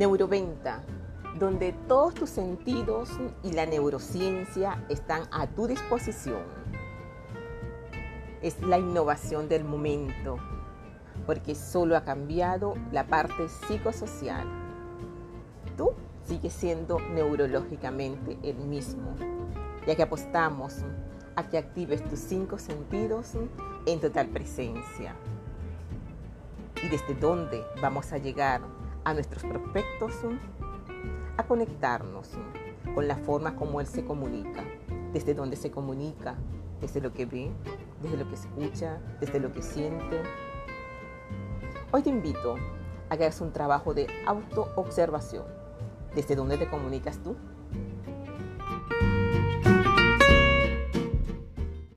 Neuroventa, donde todos tus sentidos y la neurociencia están a tu disposición. Es la innovación del momento, porque solo ha cambiado la parte psicosocial. Tú sigues siendo neurológicamente el mismo, ya que apostamos a que actives tus cinco sentidos en total presencia. ¿Y desde dónde vamos a llegar a nuestros prospectos? A conectarnos con la forma como Él se comunica, desde dónde se comunica, desde lo que ve, desde lo que escucha, desde lo que siente. Hoy te invito a que hagas un trabajo de autoobservación. ¿Desde dónde te comunicas tú?